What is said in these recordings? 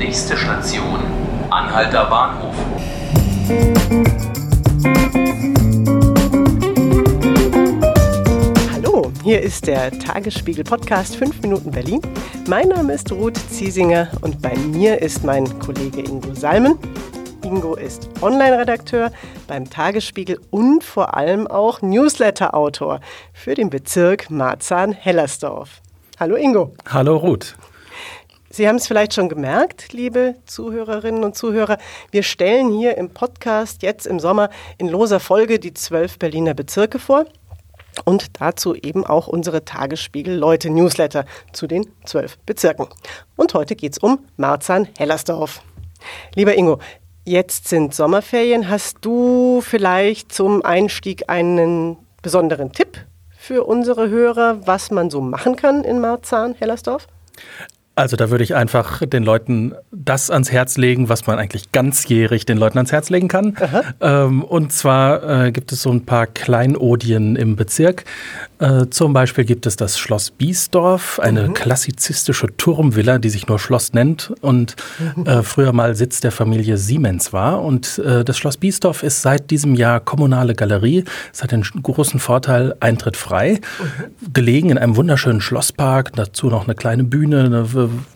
Nächste Station, Anhalter Bahnhof. Hallo, hier ist der Tagesspiegel Podcast 5 Minuten Berlin. Mein Name ist Ruth Ziesinger und bei mir ist mein Kollege Ingo Salmen. Ingo ist Online-Redakteur beim Tagesspiegel und vor allem auch Newsletter-Autor für den Bezirk Marzahn-Hellersdorf. Hallo Ingo. Hallo Ruth. Sie haben es vielleicht schon gemerkt, liebe Zuhörerinnen und Zuhörer. Wir stellen hier im Podcast jetzt im Sommer in loser Folge die zwölf Berliner Bezirke vor und dazu eben auch unsere Tagesspiegel-Leute-Newsletter zu den zwölf Bezirken. Und heute geht es um Marzahn-Hellersdorf. Lieber Ingo, jetzt sind Sommerferien. Hast du vielleicht zum Einstieg einen besonderen Tipp für unsere Hörer, was man so machen kann in Marzahn-Hellersdorf? Also da würde ich einfach den Leuten das ans Herz legen, was man eigentlich ganzjährig den Leuten ans Herz legen kann. Ähm, und zwar äh, gibt es so ein paar Kleinodien im Bezirk. Äh, zum Beispiel gibt es das Schloss Biesdorf, eine mhm. klassizistische Turmvilla, die sich nur Schloss nennt und mhm. äh, früher mal Sitz der Familie Siemens war. Und äh, das Schloss Biesdorf ist seit diesem Jahr kommunale Galerie. Es hat den großen Vorteil, Eintritt frei, mhm. gelegen in einem wunderschönen Schlosspark, dazu noch eine kleine Bühne, eine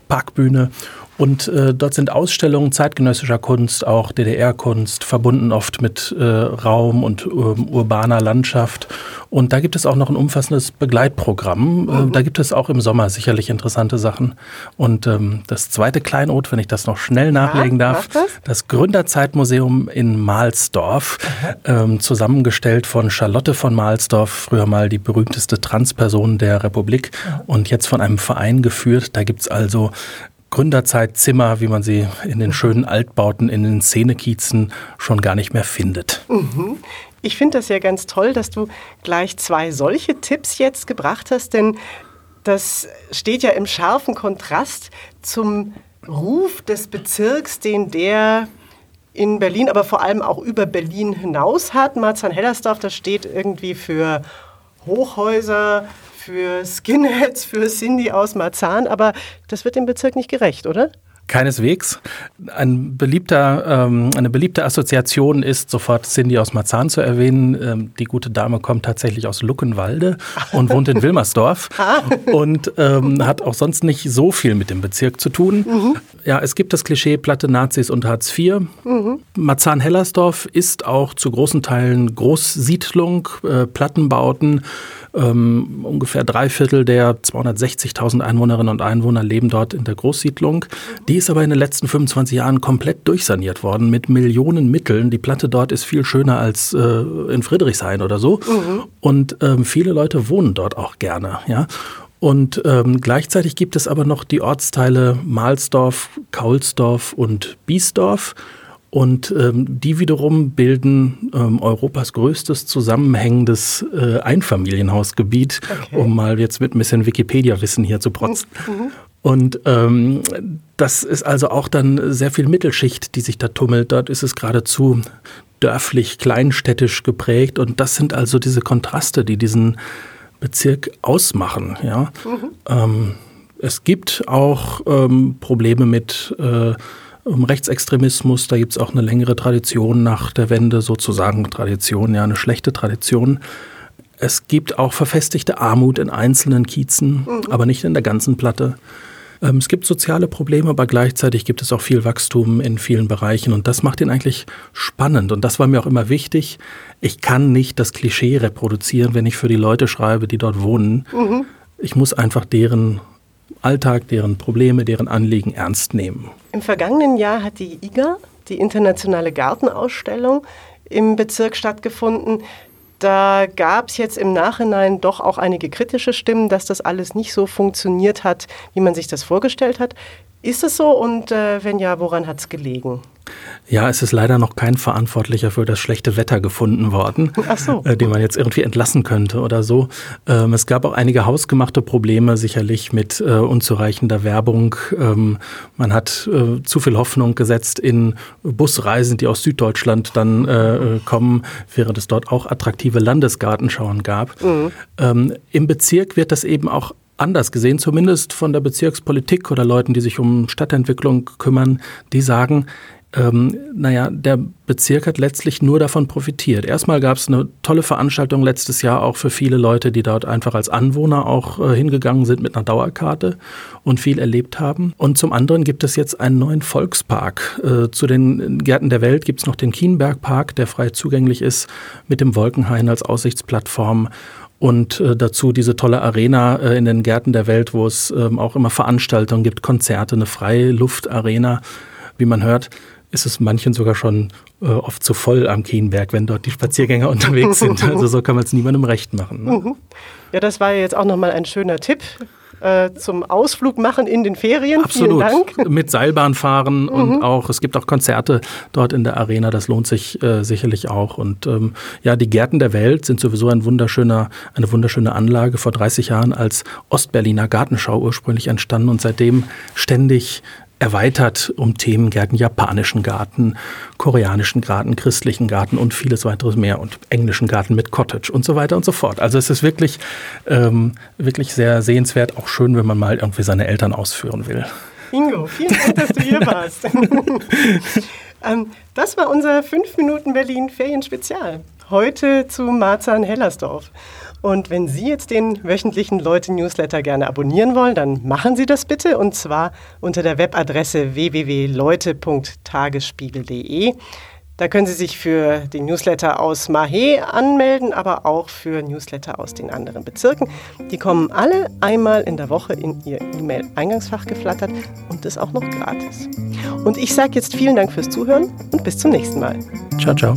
Parkbühne. Und äh, dort sind Ausstellungen zeitgenössischer Kunst, auch DDR-Kunst, verbunden oft mit äh, Raum und ähm, urbaner Landschaft. Und da gibt es auch noch ein umfassendes Begleitprogramm. Äh, mhm. Äh, da gibt es auch im Sommer sicherlich interessante Sachen. Und ähm, das zweite Kleinod, wenn ich das noch schnell nachlegen ja, darf, das? das? Gründerzeitmuseum in Mahlsdorf, ähm, zusammengestellt von Charlotte von Mahlsdorf, früher mal die berühmteste Transperson der Republik und jetzt von einem Verein geführt. Da gibt es also Gründerzeitzimmer, wie man sie in den schönen Altbauten, in den Szenekiezen schon gar nicht mehr findet. Mhm. Ich finde das ja ganz toll, dass du gleich zwei solche Tipps jetzt gebracht hast, denn das steht ja im scharfen Kontrast zum Ruf des Bezirks, den der in Berlin, aber vor allem auch über Berlin hinaus hat. Marzahn-Hellersdorf, das steht irgendwie für Hochhäuser, für Skinheads, für Cindy aus Marzahn, aber das wird dem Bezirk nicht gerecht, oder? Keineswegs. Ein beliebter, ähm, eine beliebte Assoziation ist, sofort Cindy aus Marzahn zu erwähnen. Ähm, die gute Dame kommt tatsächlich aus Luckenwalde und wohnt in Wilmersdorf ah. und ähm, hat auch sonst nicht so viel mit dem Bezirk zu tun. Mhm. Ja, es gibt das Klischee Platte Nazis und Hartz IV. Mhm. Marzahn-Hellersdorf ist auch zu großen Teilen Großsiedlung, äh, Plattenbauten. Ähm, ungefähr drei Viertel der 260.000 Einwohnerinnen und Einwohner leben dort in der Großsiedlung. Die ist aber in den letzten 25 Jahren komplett durchsaniert worden mit Millionen Mitteln. Die Platte dort ist viel schöner als äh, in Friedrichshain oder so. Mhm. Und ähm, viele Leute wohnen dort auch gerne. Ja. Und ähm, gleichzeitig gibt es aber noch die Ortsteile Mahlsdorf, Kaulsdorf und Biesdorf. Und ähm, die wiederum bilden ähm, Europas größtes zusammenhängendes äh, Einfamilienhausgebiet, okay. um mal jetzt mit ein bisschen Wikipedia-Wissen hier zu protzen. Mhm. Und ähm, das ist also auch dann sehr viel Mittelschicht, die sich da tummelt. Dort ist es geradezu dörflich, kleinstädtisch geprägt. Und das sind also diese Kontraste, die diesen Bezirk ausmachen. Ja? Mhm. Ähm, es gibt auch ähm, Probleme mit äh, um Rechtsextremismus. Da gibt es auch eine längere Tradition nach der Wende, sozusagen Tradition, ja, eine schlechte Tradition. Es gibt auch verfestigte Armut in einzelnen Kiezen, mhm. aber nicht in der ganzen Platte. Ähm, es gibt soziale Probleme, aber gleichzeitig gibt es auch viel Wachstum in vielen Bereichen und das macht ihn eigentlich spannend und das war mir auch immer wichtig. Ich kann nicht das Klischee reproduzieren, wenn ich für die Leute schreibe, die dort wohnen. Mhm. Ich muss einfach deren Alltag, deren Probleme, deren Anliegen ernst nehmen. Im vergangenen Jahr hat die IGA, die internationale Gartenausstellung, im Bezirk stattgefunden. Da gab es jetzt im Nachhinein doch auch einige kritische Stimmen, dass das alles nicht so funktioniert hat, wie man sich das vorgestellt hat. Ist es so und äh, wenn ja, woran hat es gelegen? Ja, es ist leider noch kein Verantwortlicher für das schlechte Wetter gefunden worden, so. äh, den man jetzt irgendwie entlassen könnte oder so. Ähm, es gab auch einige hausgemachte Probleme, sicherlich mit äh, unzureichender Werbung. Ähm, man hat äh, zu viel Hoffnung gesetzt in Busreisen, die aus Süddeutschland dann äh, kommen, während es dort auch attraktive Landesgartenschauen gab. Mhm. Ähm, Im Bezirk wird das eben auch anders gesehen, zumindest von der Bezirkspolitik oder Leuten, die sich um Stadtentwicklung kümmern, die sagen, ähm, naja, der Bezirk hat letztlich nur davon profitiert. Erstmal gab es eine tolle Veranstaltung letztes Jahr auch für viele Leute, die dort einfach als Anwohner auch äh, hingegangen sind mit einer Dauerkarte und viel erlebt haben. Und zum anderen gibt es jetzt einen neuen Volkspark. Äh, zu den Gärten der Welt gibt es noch den Kienbergpark, der frei zugänglich ist, mit dem Wolkenhain als Aussichtsplattform und äh, dazu diese tolle Arena äh, in den Gärten der Welt, wo es ähm, auch immer Veranstaltungen gibt, Konzerte, eine Freiluftarena. Wie man hört, ist es manchen sogar schon äh, oft zu voll am Kienberg, wenn dort die Spaziergänger unterwegs sind. Also so kann man es niemandem recht machen. Ne? Mhm. Ja, das war jetzt auch nochmal ein schöner Tipp äh, zum Ausflug machen in den Ferien. Absolut. Vielen Dank. Mit Seilbahn fahren mhm. und auch, es gibt auch Konzerte dort in der Arena, das lohnt sich äh, sicherlich auch. Und ähm, ja, die Gärten der Welt sind sowieso ein wunderschöner, eine wunderschöne Anlage, vor 30 Jahren als Ostberliner Gartenschau ursprünglich entstanden und seitdem ständig erweitert um Themengärten, japanischen Garten, koreanischen Garten, christlichen Garten und vieles weiteres mehr und englischen Garten mit Cottage und so weiter und so fort. Also es ist wirklich, ähm, wirklich sehr sehenswert, auch schön, wenn man mal irgendwie seine Eltern ausführen will. Ingo, vielen Dank, dass du hier warst. ähm, das war unser 5 Minuten Berlin Ferienspezial. Heute zu Marzahn-Hellersdorf. Und wenn Sie jetzt den wöchentlichen Leute-Newsletter gerne abonnieren wollen, dann machen Sie das bitte und zwar unter der Webadresse www.leute.tagesspiegel.de. Da können Sie sich für den Newsletter aus Mahé anmelden, aber auch für Newsletter aus den anderen Bezirken. Die kommen alle einmal in der Woche in Ihr E-Mail-Eingangsfach geflattert und das auch noch gratis. Und ich sage jetzt vielen Dank fürs Zuhören und bis zum nächsten Mal. Ciao, ciao.